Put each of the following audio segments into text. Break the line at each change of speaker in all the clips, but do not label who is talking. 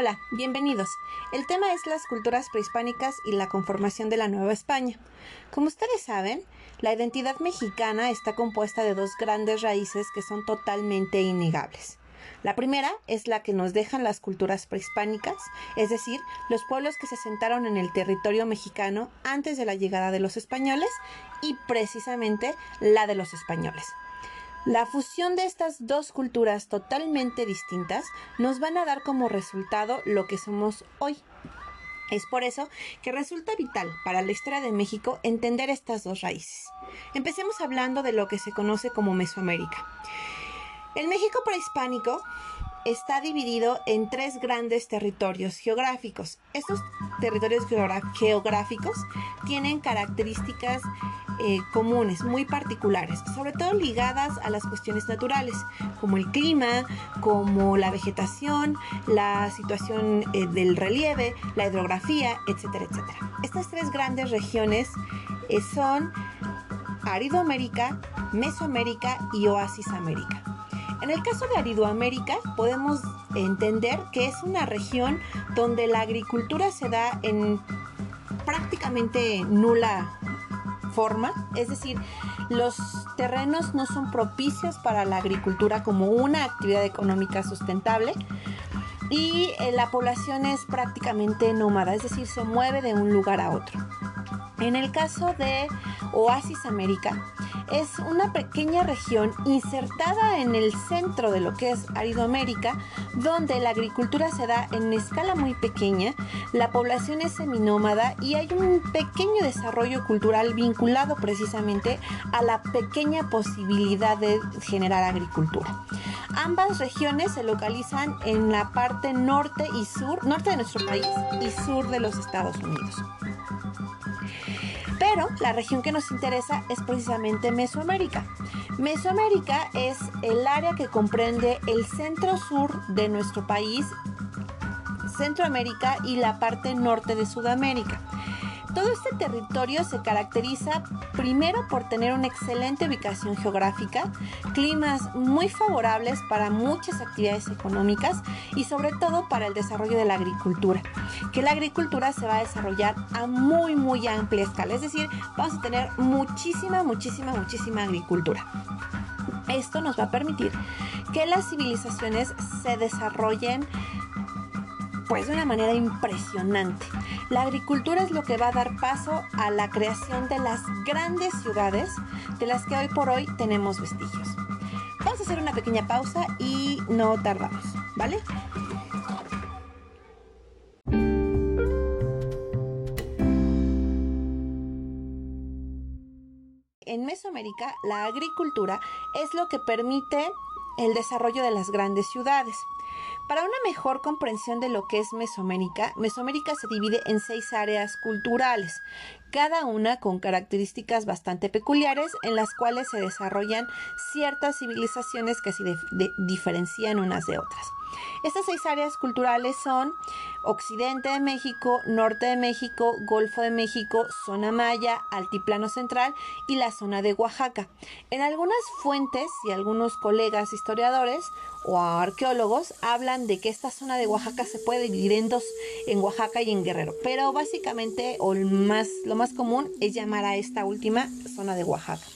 Hola, bienvenidos. El tema es las culturas prehispánicas y la conformación de la Nueva España. Como ustedes saben, la identidad mexicana está compuesta de dos grandes raíces que son totalmente innegables. La primera es la que nos dejan las culturas prehispánicas, es decir, los pueblos que se sentaron en el territorio mexicano antes de la llegada de los españoles y precisamente la de los españoles. La fusión de estas dos culturas totalmente distintas nos van a dar como resultado lo que somos hoy. Es por eso que resulta vital para la historia de México entender estas dos raíces. Empecemos hablando de lo que se conoce como Mesoamérica. El México prehispánico está dividido en tres grandes territorios geográficos. Estos territorios geográficos tienen características eh, comunes, muy particulares, sobre todo ligadas a las cuestiones naturales, como el clima, como la vegetación, la situación eh, del relieve, la hidrografía, etcétera, etcétera. Estas tres grandes regiones eh, son Aridoamérica, Mesoamérica y Oasis América. En el caso de Aridoamérica podemos entender que es una región donde la agricultura se da en prácticamente nula forma, es decir, los terrenos no son propicios para la agricultura como una actividad económica sustentable y eh, la población es prácticamente nómada, es decir, se mueve de un lugar a otro. En el caso de Oasis América, es una pequeña región insertada en el centro de lo que es Aridoamérica, donde la agricultura se da en escala muy pequeña, la población es seminómada y hay un pequeño desarrollo cultural vinculado precisamente a la pequeña posibilidad de generar agricultura. Ambas regiones se localizan en la parte norte y sur, norte de nuestro país y sur de los Estados Unidos. Pero la región que nos interesa es precisamente Mesoamérica. Mesoamérica es el área que comprende el centro sur de nuestro país, Centroamérica y la parte norte de Sudamérica. Todo este territorio se caracteriza primero por tener una excelente ubicación geográfica, climas muy favorables para muchas actividades económicas y sobre todo para el desarrollo de la agricultura, que la agricultura se va a desarrollar a muy muy amplia escala, es decir, vamos a tener muchísima, muchísima, muchísima agricultura. Esto nos va a permitir que las civilizaciones se desarrollen pues de una manera impresionante. La agricultura es lo que va a dar paso a la creación de las grandes ciudades de las que hoy por hoy tenemos vestigios. Vamos a hacer una pequeña pausa y no tardamos, ¿vale? En Mesoamérica, la agricultura es lo que permite el desarrollo de las grandes ciudades. Para una mejor comprensión de lo que es Mesoamérica, Mesoamérica se divide en seis áreas culturales, cada una con características bastante peculiares en las cuales se desarrollan ciertas civilizaciones que se diferencian unas de otras. Estas seis áreas culturales son Occidente de México, Norte de México, Golfo de México, Zona Maya, Altiplano Central y la zona de Oaxaca. En algunas fuentes y algunos colegas historiadores o arqueólogos hablan de que esta zona de Oaxaca se puede dividir en dos, en Oaxaca y en Guerrero, pero básicamente o más, lo más común es llamar a esta última zona de Oaxaca.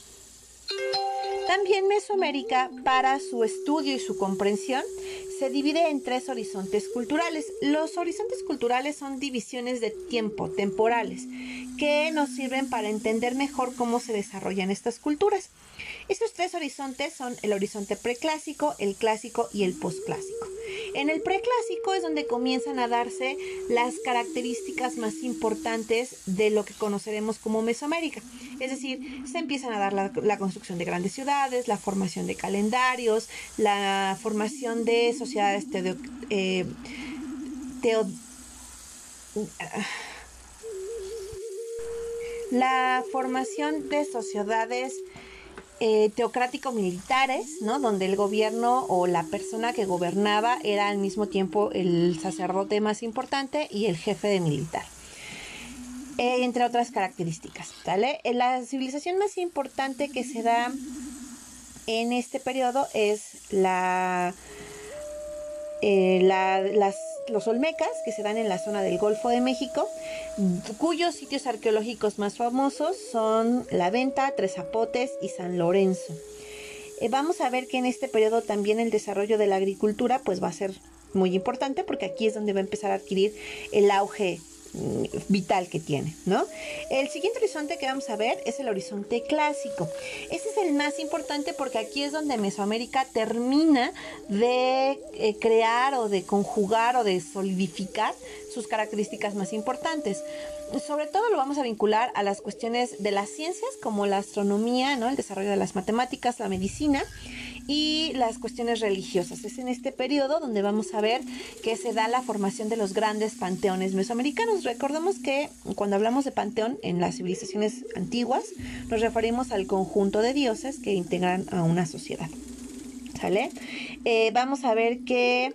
También Mesoamérica, para su estudio y su comprensión, se divide en tres horizontes culturales. Los horizontes culturales son divisiones de tiempo, temporales, que nos sirven para entender mejor cómo se desarrollan estas culturas. Estos tres horizontes son el horizonte preclásico, el clásico y el posclásico. En el preclásico es donde comienzan a darse las características más importantes de lo que conoceremos como Mesoamérica. Es decir, se empiezan a dar la, construcción de grandes ciudades, la formación de calendarios, la formación de sociedades eh, la formación de sociedades eh, teocrático-militares, ¿no? Donde el gobierno o la persona que gobernaba era al mismo tiempo el sacerdote más importante y el jefe de militar. Eh, entre otras características, ¿vale? Eh, la civilización más importante que se da en este periodo es la eh, las, los olmecas que se dan en la zona del Golfo de México, cuyos sitios arqueológicos más famosos son La Venta, Tres Zapotes y San Lorenzo. Eh, vamos a ver que en este periodo también el desarrollo de la agricultura pues va a ser muy importante porque aquí es donde va a empezar a adquirir el auge vital que tiene, ¿no? El siguiente horizonte que vamos a ver es el horizonte clásico. Ese es el más importante porque aquí es donde Mesoamérica termina de eh, crear o de conjugar o de solidificar sus características más importantes. Sobre todo lo vamos a vincular a las cuestiones de las ciencias como la astronomía, ¿no? el desarrollo de las matemáticas, la medicina y las cuestiones religiosas. Es en este periodo donde vamos a ver que se da la formación de los grandes panteones mesoamericanos. Recordemos que cuando hablamos de panteón en las civilizaciones antiguas, nos referimos al conjunto de dioses que integran a una sociedad. ¿Sale? Eh, vamos a ver que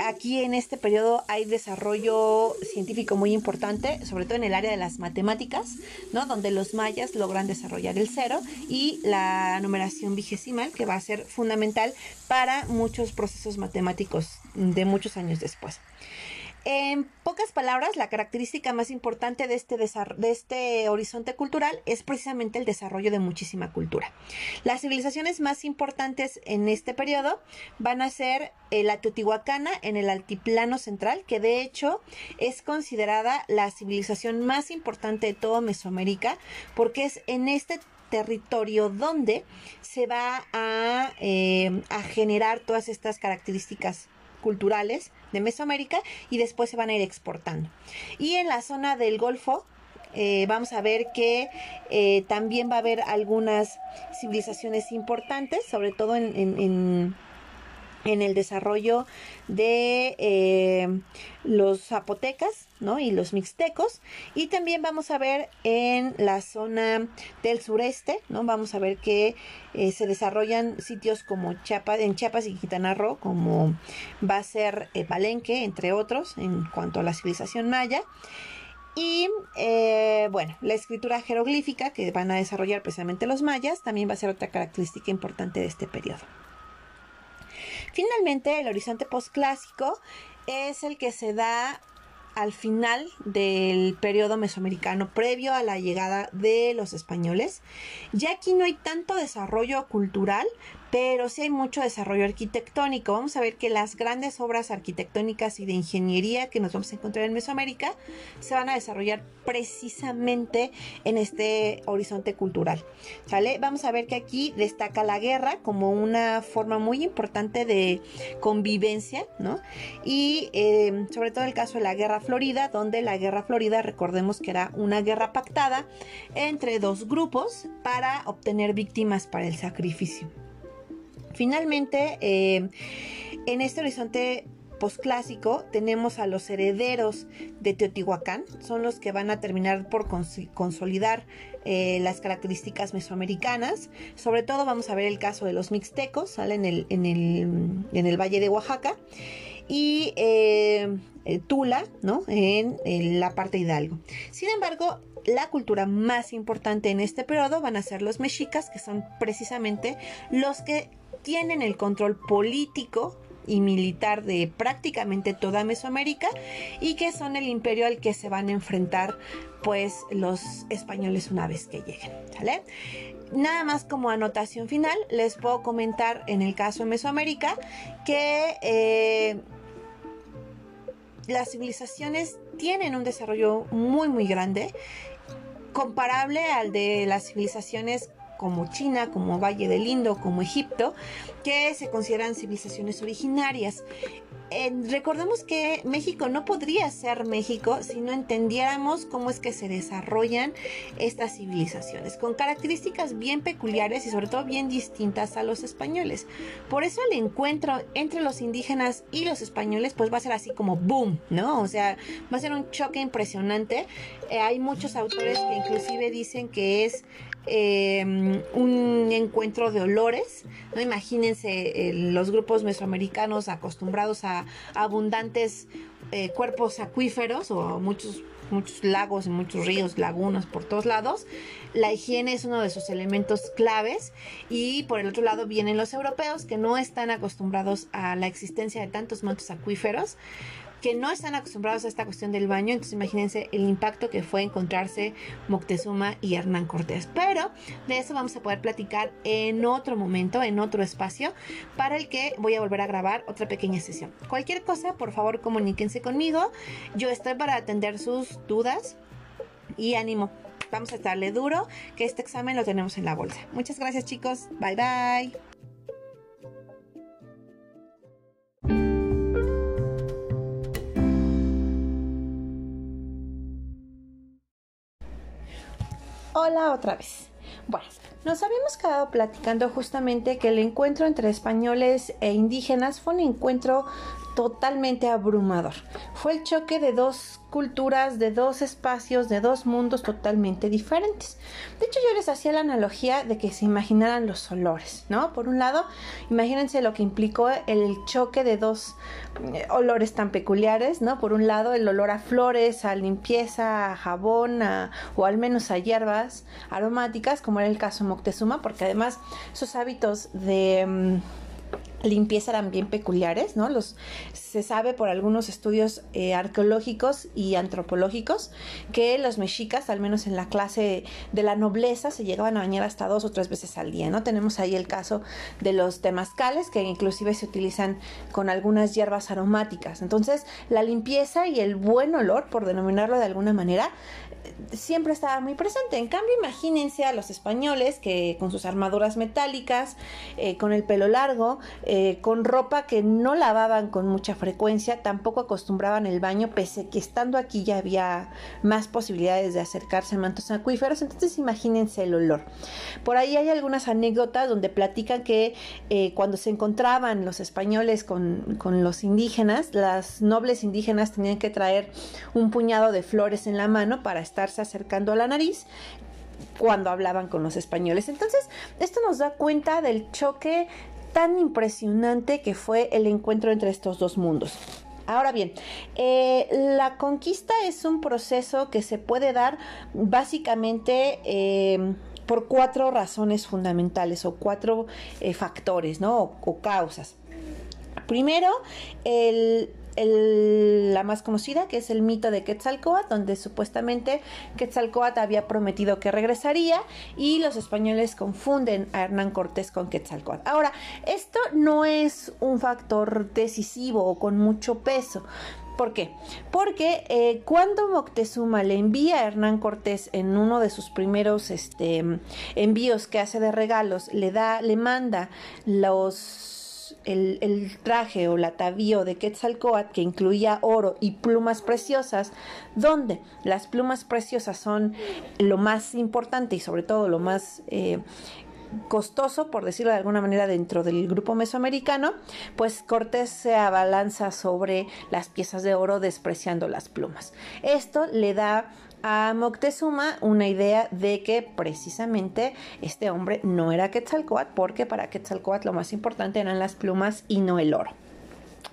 aquí en este periodo hay desarrollo científico muy importante, sobre todo en el área de las matemáticas, ¿no? Donde los mayas logran desarrollar el cero y la numeración vigesimal, que va a ser fundamental para muchos procesos matemáticos de muchos años después. En pocas palabras, la característica más importante de este, de este horizonte cultural es precisamente el desarrollo de muchísima cultura. Las civilizaciones más importantes en este periodo van a ser eh, la Teotihuacana en el altiplano central, que de hecho es considerada la civilización más importante de toda Mesoamérica, porque es en este territorio donde se va a, eh, a generar todas estas características culturales de Mesoamérica y después se van a ir exportando. Y en la zona del Golfo eh, vamos a ver que eh, también va a haber algunas civilizaciones importantes, sobre todo en en el desarrollo de eh, los zapotecas ¿no? y los mixtecos y también vamos a ver en la zona del sureste ¿no? vamos a ver que eh, se desarrollan sitios como Chiapas, en Chiapas y Quintana Roo como va a ser eh, Palenque entre otros en cuanto a la civilización maya y bueno, la escritura jeroglífica que van a desarrollar precisamente los mayas también va a ser otra característica importante de este periodo. Finalmente, el horizonte postclásico es el que se da al final del periodo mesoamericano, previo a la llegada de los españoles. Ya aquí no hay tanto desarrollo cultural, pero sí hay mucho desarrollo arquitectónico. Vamos a ver que las grandes obras arquitectónicas y de ingeniería que nos vamos a encontrar en Mesoamérica se van a desarrollar precisamente en este horizonte cultural. ¿Sale? Vamos a ver que aquí destaca la guerra como una forma muy importante de convivencia, ¿no? Y eh, sobre todo el caso de la guerra florida, donde la guerra florida, recordemos que era una guerra pactada entre dos grupos para obtener víctimas para el sacrificio. Finalmente, eh, en este horizonte posclásico tenemos a los herederos de Teotihuacán, son los que van a terminar por consolidar eh, las características mesoamericanas. Sobre todo vamos a ver el caso de los mixtecos, salen en el, Valle de Oaxaca, y eh, Tula, ¿no? En, en la parte Hidalgo. Sin embargo, la cultura más importante en este periodo van a ser los mexicas, que son precisamente los que tienen el control político y militar de prácticamente toda Mesoamérica y que son el imperio al que se van a enfrentar pues los españoles una vez que lleguen, Nada más como anotación final, les puedo comentar en el caso de Mesoamérica que eh, las civilizaciones tienen un desarrollo muy muy grande comparable al de las civilizaciones como China, como Valle del Indo, como Egipto, que se consideran civilizaciones originarias recordemos que México no podría ser México si no entendiéramos cómo es que se desarrollan estas civilizaciones, con características bien peculiares y sobre todo bien distintas a los españoles. Por eso el encuentro entre los indígenas y los españoles pues va a ser así como boom, ¿no? O sea, va a ser un choque impresionante. Eh, hay muchos autores que inclusive dicen que es em, un encuentro de olores. ¿no? Imagínense los grupos mesoamericanos acostumbrados a, abundantes eh, cuerpos acuíferos o muchos muchos lagos y muchos ríos, lagunas por todos lados. La higiene es uno de sus elementos claves y por el otro lado vienen los europeos que no están acostumbrados a la existencia de tantos mantos acuíferos que no están acostumbrados a esta cuestión del baño, entonces imagínense el impacto que fue encontrarse Moctezuma y Hernán Cortés. Pero de eso vamos a poder platicar en otro momento, en otro espacio, para el que voy a volver a grabar otra pequeña sesión. Cualquier cosa, por favor, comuníquense conmigo. Yo estoy para atender sus dudas y ánimo. Vamos a estarle duro, que este examen lo tenemos en la bolsa. Muchas gracias chicos. Bye bye. Hola otra vez. Bueno, nos habíamos quedado platicando justamente que el encuentro entre españoles e indígenas fue un encuentro totalmente abrumador. Fue el choque de dos culturas, de dos espacios, de dos mundos totalmente diferentes. De hecho, yo les hacía la analogía de que se imaginaran los olores, ¿no? Por un lado, imagínense lo que implicó el choque de dos eh, olores tan peculiares, ¿no? Por un lado, el olor a flores, a limpieza, a jabón, o al menos a hierbas aromáticas, como era el caso Moctezuma, porque además sus hábitos de... Mm, limpieza eran bien peculiares, ¿no? Los, se sabe por algunos estudios eh, arqueológicos y antropológicos que los mexicas, al menos en la clase de la nobleza, se llegaban a bañar hasta dos o tres veces al día, ¿no? Tenemos ahí el caso de los temazcales, que inclusive se utilizan con algunas hierbas aromáticas. Entonces, la limpieza y el buen olor, por denominarlo de alguna manera, siempre estaba muy presente. En cambio, imagínense a los españoles que con sus armaduras metálicas, eh, con el pelo largo, eh, con ropa que no lavaban con mucha frecuencia, tampoco acostumbraban el baño, pese que estando aquí ya había más posibilidades de acercarse a mantos acuíferos. Entonces, imagínense el olor. Por ahí hay algunas anécdotas donde platican que eh, cuando se encontraban los españoles con, con los indígenas, las nobles indígenas tenían que traer un puñado de flores en la mano para estarse acercando a la nariz cuando hablaban con los españoles. Entonces, esto nos da cuenta del choque tan impresionante que fue el encuentro entre estos dos mundos. Ahora bien, eh, la conquista es un proceso que se puede dar básicamente eh, por cuatro razones fundamentales o cuatro eh, factores, ¿no? o causas. Primero, el la más conocida, que es el mito de Quetzalcoatl, donde supuestamente Quetzalcoatl había prometido que regresaría y los españoles confunden a Hernán Cortés con Quetzalcoatl. Ahora, esto no es un factor decisivo o con mucho peso. ¿Por qué? Porque eh, cuando Moctezuma le envía a Hernán Cortés en uno de sus primeros este, envíos que hace de regalos, le da, le manda los el, traje o la atavío de Quetzalcoatl que incluía oro y plumas preciosas, donde las plumas preciosas son lo más importante y sobre todo lo más eh, costoso, por decirlo de alguna manera, dentro del grupo mesoamericano, pues Cortés se abalanza sobre las piezas de oro despreciando las plumas. Esto le da a Moctezuma una idea de que precisamente este hombre no era Quetzalcoatl, porque para Quetzalcoatl lo más importante eran las plumas y no el oro.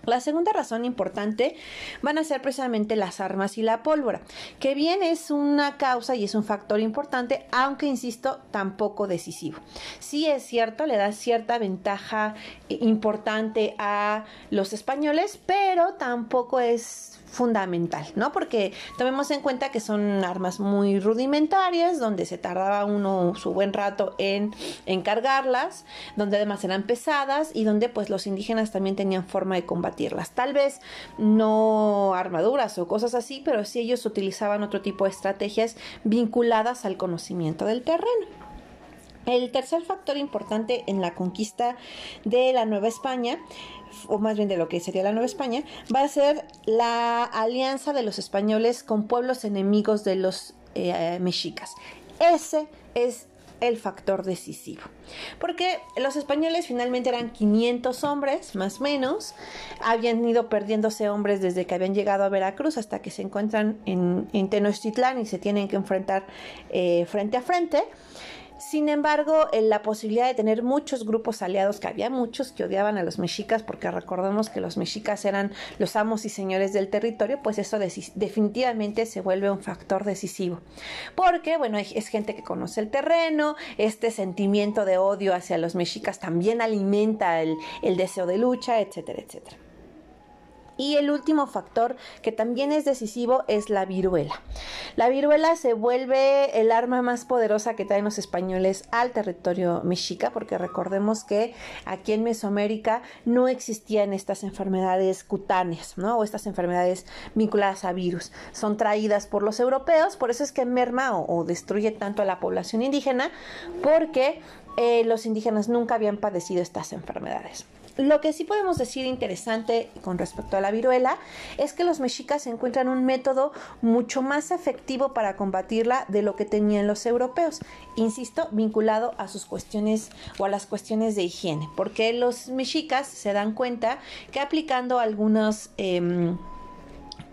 La segunda razón importante van a ser precisamente las armas y la pólvora, que bien es una causa y es un factor importante, aunque insisto, tampoco decisivo. Sí es cierto, le da cierta ventaja importante a los españoles, pero tampoco es fundamental, ¿no? Porque tomemos en cuenta que son armas muy rudimentarias, donde se tardaba uno su buen rato en, en cargarlas, donde además eran pesadas y donde pues los indígenas también tenían forma de Tal vez no armaduras o cosas así, pero sí ellos utilizaban otro tipo de estrategias vinculadas al conocimiento del terreno. El tercer factor importante en la conquista de la Nueva España o más bien de lo que sería la Nueva España, va a ser la alianza de los españoles con pueblos enemigos de los eh, mexicas. Ese es el factor decisivo. Porque los españoles finalmente eran 500 hombres, más o menos. Habían ido perdiéndose hombres desde que habían llegado a Veracruz hasta que se encuentran en, Tenochtitlán y se tienen que enfrentar eh, frente a frente Sin embargo, la posibilidad de tener muchos grupos aliados, que había muchos que odiaban a los mexicas, porque recordemos que los mexicas eran los amos y señores del territorio, pues eso definitivamente se vuelve un factor decisivo. Porque, bueno, es gente que conoce el terreno, este sentimiento de odio hacia los mexicas también alimenta el, el deseo de lucha, etcétera, etcétera. Y el último factor que también es decisivo es la viruela. La viruela se vuelve el arma más poderosa que traen los españoles al territorio mexica, porque recordemos que aquí en Mesoamérica no existían estas enfermedades cutáneas, ¿no? O estas enfermedades vinculadas a virus. Son traídas por los europeos, por eso es que merma o, destruye tanto a la población indígena, porque eh, los indígenas nunca habían padecido estas enfermedades. Lo que sí podemos decir interesante con respecto a la viruela es que los mexicas encuentran un método mucho más efectivo para combatirla de lo que tenían los europeos, insisto, vinculado a sus cuestiones o a las cuestiones de higiene, porque los mexicas se dan cuenta que aplicando algunos, em,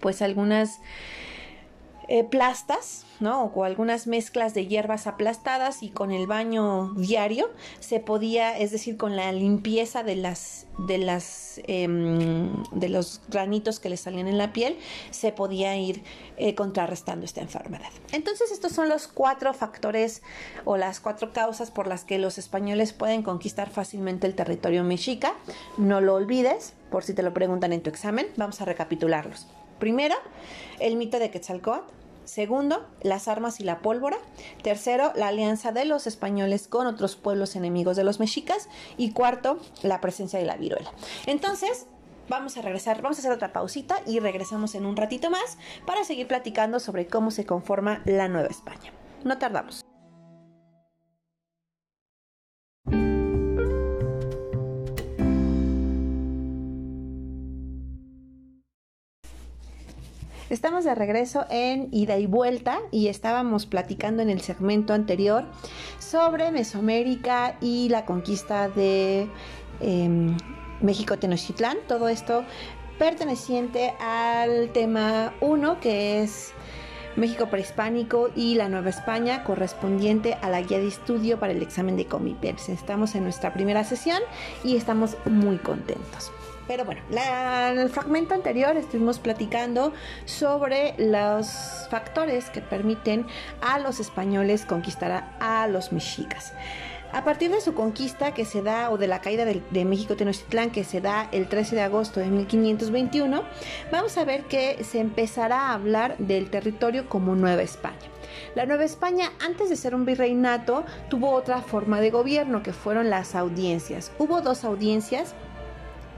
pues algunas eh, plastas, ¿no? O algunas mezclas de hierbas aplastadas y con el baño diario se podía, es decir, con la limpieza de las, de las, em, de los granitos que le salían en la piel, se podía ir eh, contrarrestando esta enfermedad. Entonces, estos son los cuatro factores o las cuatro causas por las que los españoles pueden conquistar fácilmente el territorio mexica. No lo olvides, por si te lo preguntan en tu examen, vamos a recapitularlos. Primero, el mito de Quetzalcóatl. Segundo, las armas y la pólvora. Tercero, la alianza de los españoles con otros pueblos enemigos de los mexicas. Y cuarto, la presencia de la viruela. Entonces, vamos a regresar, vamos a hacer otra pausita y regresamos en un ratito más para seguir platicando sobre cómo se conforma la Nueva España. No tardamos. Estamos de regreso en ida y vuelta y estábamos platicando en el segmento anterior sobre Mesoamérica y la conquista de em, México Tenochtitlán. Todo esto perteneciente al tema 1 que es México prehispánico y la Nueva España correspondiente a la guía de estudio para el examen de Comipers. Estamos en nuestra primera sesión y estamos muy contentos. Pero bueno, en el fragmento anterior estuvimos platicando sobre los factores que permiten a los españoles conquistar a, los mexicas. A partir de su conquista que se da, o de la caída de, de, México Tenochtitlán que se da el 13 de agosto de 1521, vamos a ver que se empezará a hablar del territorio como Nueva España. La Nueva España, antes de ser un virreinato, tuvo otra forma de gobierno que fueron las audiencias. Hubo dos audiencias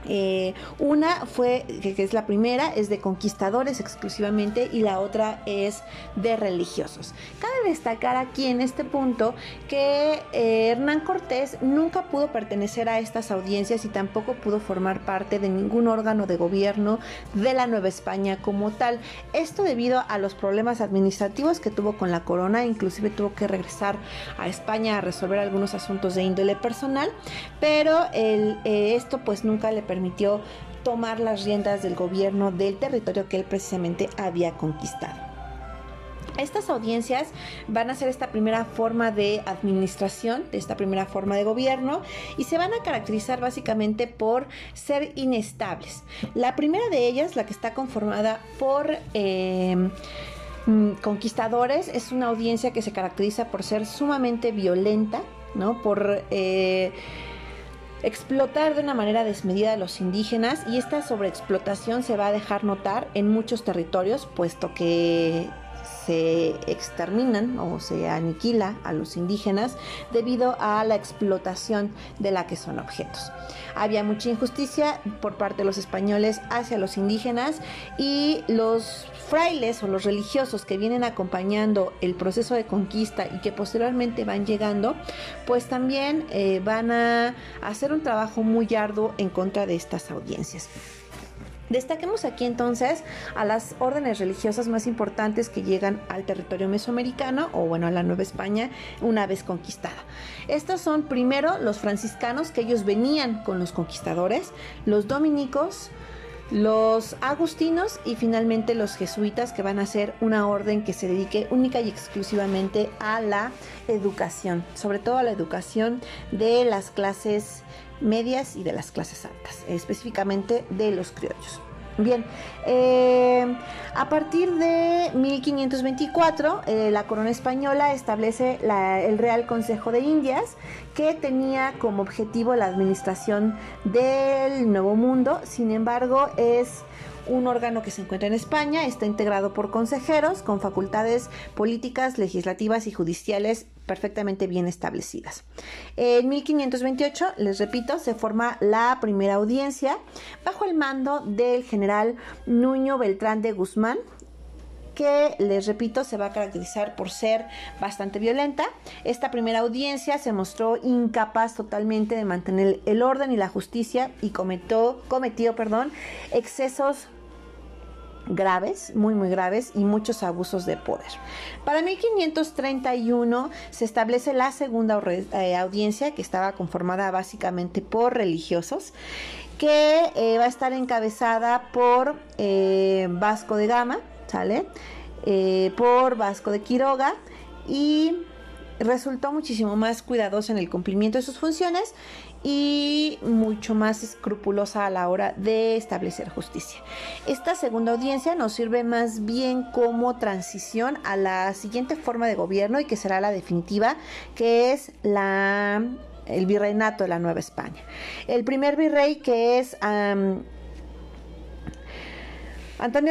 eh, una fue, que, es la primera, es de conquistadores exclusivamente y la otra es de religiosos. Cabe destacar aquí en este punto que eh, Hernán Cortés nunca pudo pertenecer a estas audiencias y tampoco pudo formar parte de ningún órgano de gobierno de la Nueva España como tal. Esto debido a los problemas administrativos que tuvo con la corona, inclusive tuvo que regresar a España a resolver algunos asuntos de índole personal, pero el, eh, esto pues nunca le permitió tomar las riendas del gobierno del territorio que él precisamente había conquistado. Estas audiencias van a ser esta primera forma de administración, de esta primera forma de gobierno, y se van a caracterizar básicamente por ser inestables. La primera de ellas, la que está conformada por eh, mm, conquistadores, es una audiencia que se caracteriza por ser sumamente violenta, ¿no? Por eh, explotar de una manera desmedida a los indígenas y esta sobreexplotación se va a dejar notar en muchos territorios, puesto que se exterminan o se aniquila a los indígenas debido a la explotación de la que son objetos. Había mucha injusticia por parte de los españoles hacia los indígenas y los frailes o los religiosos que vienen acompañando el proceso de conquista y que posteriormente van llegando, pues también eh, van a hacer un trabajo muy arduo en contra de estas audiencias. Destaquemos aquí entonces a las órdenes religiosas más importantes que llegan al territorio mesoamericano o bueno a la Nueva España una vez conquistada. Estos son primero los franciscanos que ellos venían con los conquistadores, los dominicos, los agustinos y finalmente los jesuitas que van a ser una orden que se dedique única y exclusivamente a la educación, sobre todo a la educación de las clases medias y de las clases altas, específicamente de los criollos. Bien, eh, a partir de 1524, eh, la corona española establece el Real Consejo de Indias, que tenía como objetivo la administración del Nuevo Mundo. Sin embargo, es un órgano que se encuentra en España, está integrado por consejeros con facultades políticas, legislativas y judiciales perfectamente bien establecidas. En 1528, les repito, se forma la primera audiencia bajo el mando del general Nuño Beltrán de Guzmán, que les repito se va a caracterizar por ser bastante violenta. Esta primera audiencia se mostró incapaz totalmente de mantener el orden y la justicia y cometió, cometió perdón, excesos graves, muy muy graves y muchos abusos de poder. Para 1531 se establece la segunda eh, audiencia que estaba conformada básicamente por religiosos que eh, va a estar encabezada por eh, Vasco de Gama, ¿sale? por Vasco de Quiroga y resultó muchísimo más cuidadoso en el cumplimiento de sus funciones y mucho más escrupulosa a la hora de establecer justicia. Esta segunda audiencia nos sirve más bien como transición a la siguiente forma de gobierno y que será la definitiva, que es la el virreinato de la Nueva España. El primer virrey que es Antonio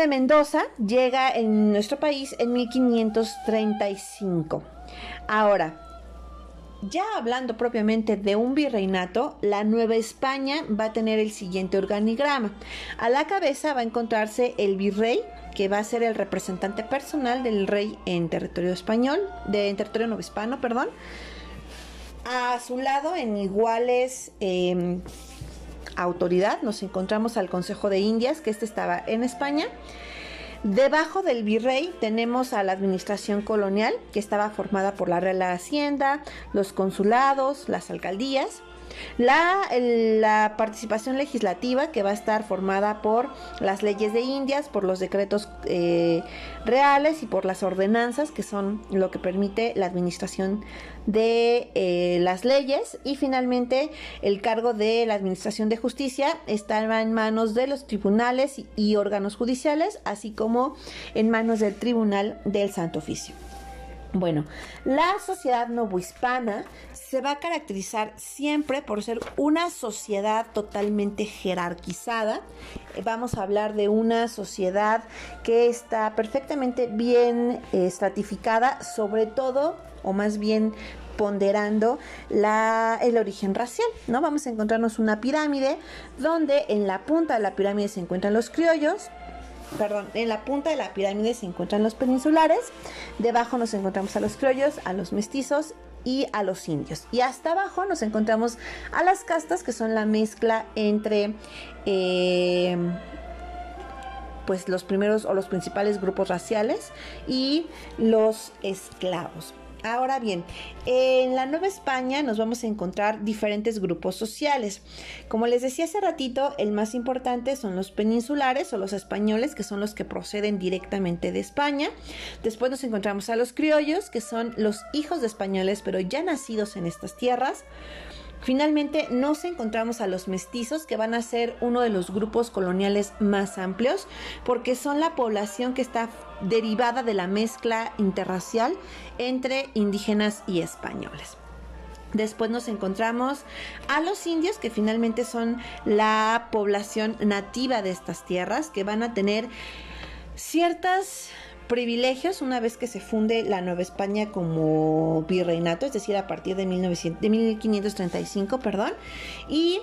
de Mendoza llega en nuestro país en 1535. Ahora, ya hablando propiamente de un virreinato, la Nueva España va a tener el siguiente organigrama. A la cabeza va a encontrarse el virrey, que va a ser el representante personal del rey en territorio español, de, territorio perdón. A su lado, en iguales em, autoridad, nos encontramos al Consejo de Indias, que este estaba en España. Debajo del virrey tenemos a la administración colonial, que estaba formada por la Real Hacienda, los consulados, las alcaldías. La, participación legislativa que va a estar formada por las leyes de Indias, por los decretos eh, reales y por las ordenanzas que son lo que permite la administración de eh, las leyes y finalmente el cargo de la administración de justicia estaba en manos de los tribunales y órganos judiciales así como en manos del tribunal del Santo Oficio. Bueno, la sociedad novohispana se va a caracterizar siempre por ser una sociedad totalmente jerarquizada. Eh, vamos a hablar de una sociedad que está perfectamente bien eh, estratificada, sobre todo, o más bien ponderando el origen racial, ¿no? Vamos a encontrarnos una pirámide donde en la punta de la pirámide se encuentran los criollos, perdón, en la punta de la pirámide se encuentran los peninsulares, debajo nos encontramos a los criollos, a los mestizos y a los indios. Y hasta abajo nos encontramos a las castas, que son la mezcla entre... Eh, pues los primeros o los principales grupos raciales y los esclavos. Ahora bien, en la Nueva España nos vamos a encontrar diferentes grupos sociales. Como les decía hace ratito, el más importante son los peninsulares o los españoles, que son los que proceden directamente de España. Después nos encontramos a los criollos, que son los hijos de españoles, pero ya nacidos en estas tierras. Finalmente nos encontramos a los mestizos que van a ser uno de los grupos coloniales más amplios porque son la población que está derivada de la mezcla interracial entre indígenas y españoles. Después nos encontramos a los indios, que finalmente son la población nativa de estas tierras, que van a tener ciertas privilegios una vez que se funde la Nueva España como virreinato, es decir, a partir de, 1535, perdón, y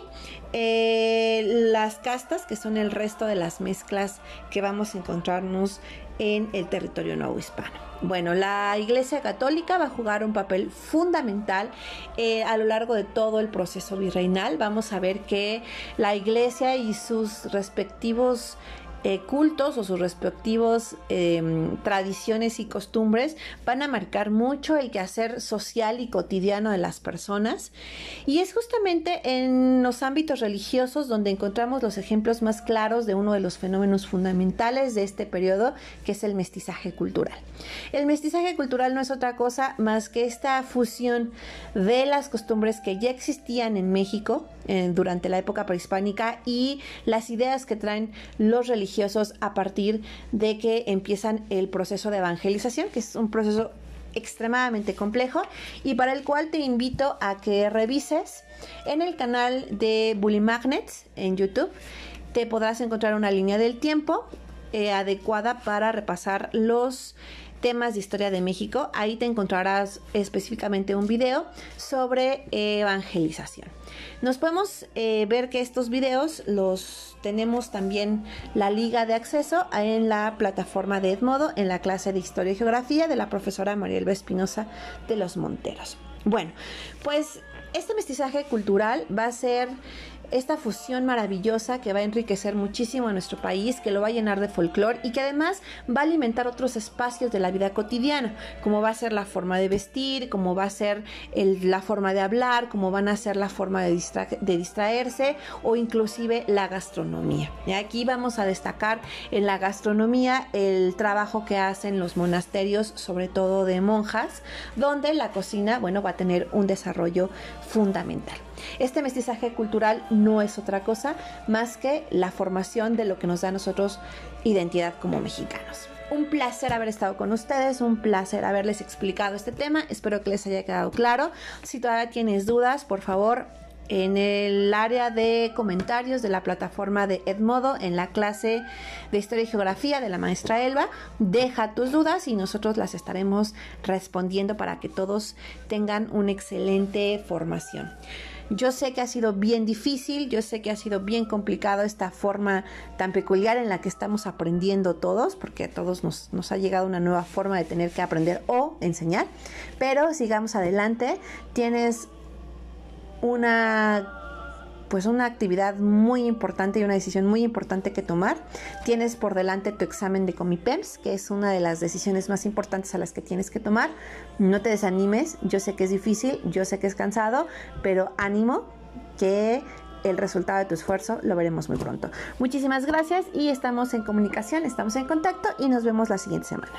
eh, las castas, que son el resto de las mezclas que vamos a encontrarnos en el territorio nuevo hispano. Bueno, la Iglesia Católica va a jugar un papel fundamental eh, a lo largo de todo el proceso virreinal. Vamos a ver que la Iglesia y sus respectivos eh, cultos o sus respectivos em, tradiciones y costumbres van a marcar mucho el quehacer social y cotidiano de las personas. Y es justamente en los ámbitos religiosos donde encontramos los ejemplos más claros de uno de los fenómenos fundamentales de este periodo, que es el mestizaje cultural. El mestizaje cultural no es otra cosa más que esta fusión de las costumbres que ya existían en México eh, durante la época prehispánica y las ideas que traen los religiosos a partir de que empiezan el proceso de evangelización, que es un proceso extremadamente complejo y para el cual te invito a que revises en el canal de Bully Magnets en YouTube. Te podrás encontrar una línea del tiempo eh, adecuada para repasar los temas de historia de México. Ahí te encontrarás específicamente un video sobre evangelización. Nos podemos eh, ver que estos videos los tenemos también la liga de acceso en la plataforma de Edmodo en la clase de Historia y Geografía de la profesora Marielba Espinosa de los Monteros. Bueno, pues este mestizaje cultural va a ser esta fusión maravillosa que va a enriquecer muchísimo a nuestro país, que lo va a llenar de folclore y que además va a alimentar otros espacios de la vida cotidiana, como va a ser la forma de vestir, como va a ser la forma de hablar, como van a ser la forma de, de distraerse o inclusive la gastronomía. Y aquí vamos a destacar en la gastronomía el trabajo que hacen los monasterios, sobre todo de monjas, donde la cocina, bueno, va a tener un desarrollo fundamental. Este mestizaje cultural no es otra cosa más que la formación de lo que nos da a nosotros identidad como mexicanos. Un placer haber estado con ustedes, un placer haberles explicado este tema, espero que les haya quedado claro. Si todavía tienes dudas, por favor, en el área de comentarios de la plataforma de Edmodo en la clase de Historia y Geografía de la maestra Elba. Deja tus dudas y nosotros las estaremos respondiendo para que todos tengan una excelente formación. Yo sé que ha sido bien difícil, yo sé que ha sido bien complicado esta forma tan peculiar en la que estamos aprendiendo todos, porque a todos nos, nos ha llegado una nueva forma de tener que aprender o enseñar, pero sigamos adelante. Tienes una pues una actividad muy importante y una decisión muy importante que tomar. Tienes por delante tu examen de Comipems, que es una de las decisiones más importantes a las que tienes que tomar. No te desanimes, yo sé que es difícil, yo sé que es cansado, pero ánimo que el resultado de tu esfuerzo lo veremos muy pronto. Muchísimas gracias y estamos en comunicación, estamos en contacto y nos vemos la siguiente semana.